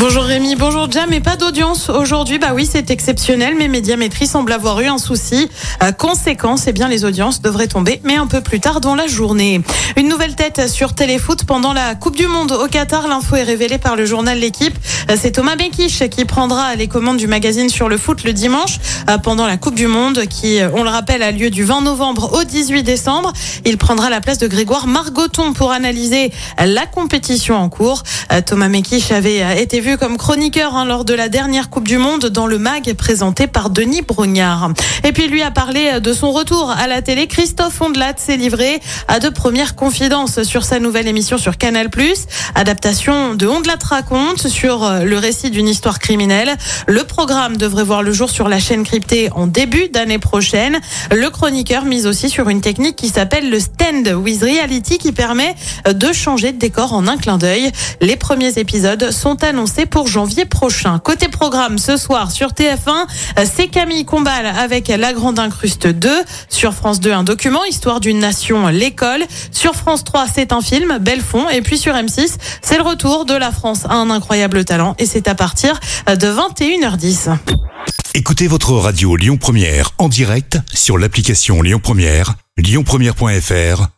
Bonjour Rémi, bonjour Jam, et pas d'audience aujourd'hui. Bah oui, c'est exceptionnel, mais Médiamétrie semble avoir eu un souci. Euh, conséquence, eh bien les audiences devraient tomber, mais un peu plus tard dans la journée. Une nouvelle tête sur Téléfoot pendant la Coupe du Monde au Qatar. L'info est révélée par le journal L'équipe. Euh, C'est Thomas Bekish qui prendra les commandes du magazine sur le foot le dimanche euh, pendant la Coupe du Monde qui, on le rappelle, a lieu du 20 novembre au 18 décembre. Il prendra la place de Grégoire Margoton pour analyser la compétition en cours. Thomas Mekish avait été vu comme chroniqueur hein, lors de la dernière Coupe du Monde dans le MAG présenté par Denis Brognard. Et puis lui a parlé euh, de son retour à la télé. Christophe Ondelat s'est livré à de premières confidences sur sa nouvelle émission sur Canal+. Adaptation de Ondelat raconte sur euh, le récit d'une histoire criminelle. Le programme devrait voir le jour sur la chaîne cryptée en début d'année prochaine. Le chroniqueur mise aussi sur une technique qui s'appelle le stand with reality qui permet euh, de changer de décor en un clin d'œil. Les premiers épisodes sont annoncés pour janvier prochain. Côté programme, ce soir sur TF1, euh, c'est Camille Combal avec La Grande Incruste 2. Sur France 2, un document, Histoire d'une nation, l'école. Sur France 3, c'est un film, Belfond. Et puis sur M6, c'est le retour de la France à un incroyable talent. Et c'est à partir euh, de 21h10. Écoutez votre radio Lyon Première en direct sur l'application Lyon Première, lyonpremière.fr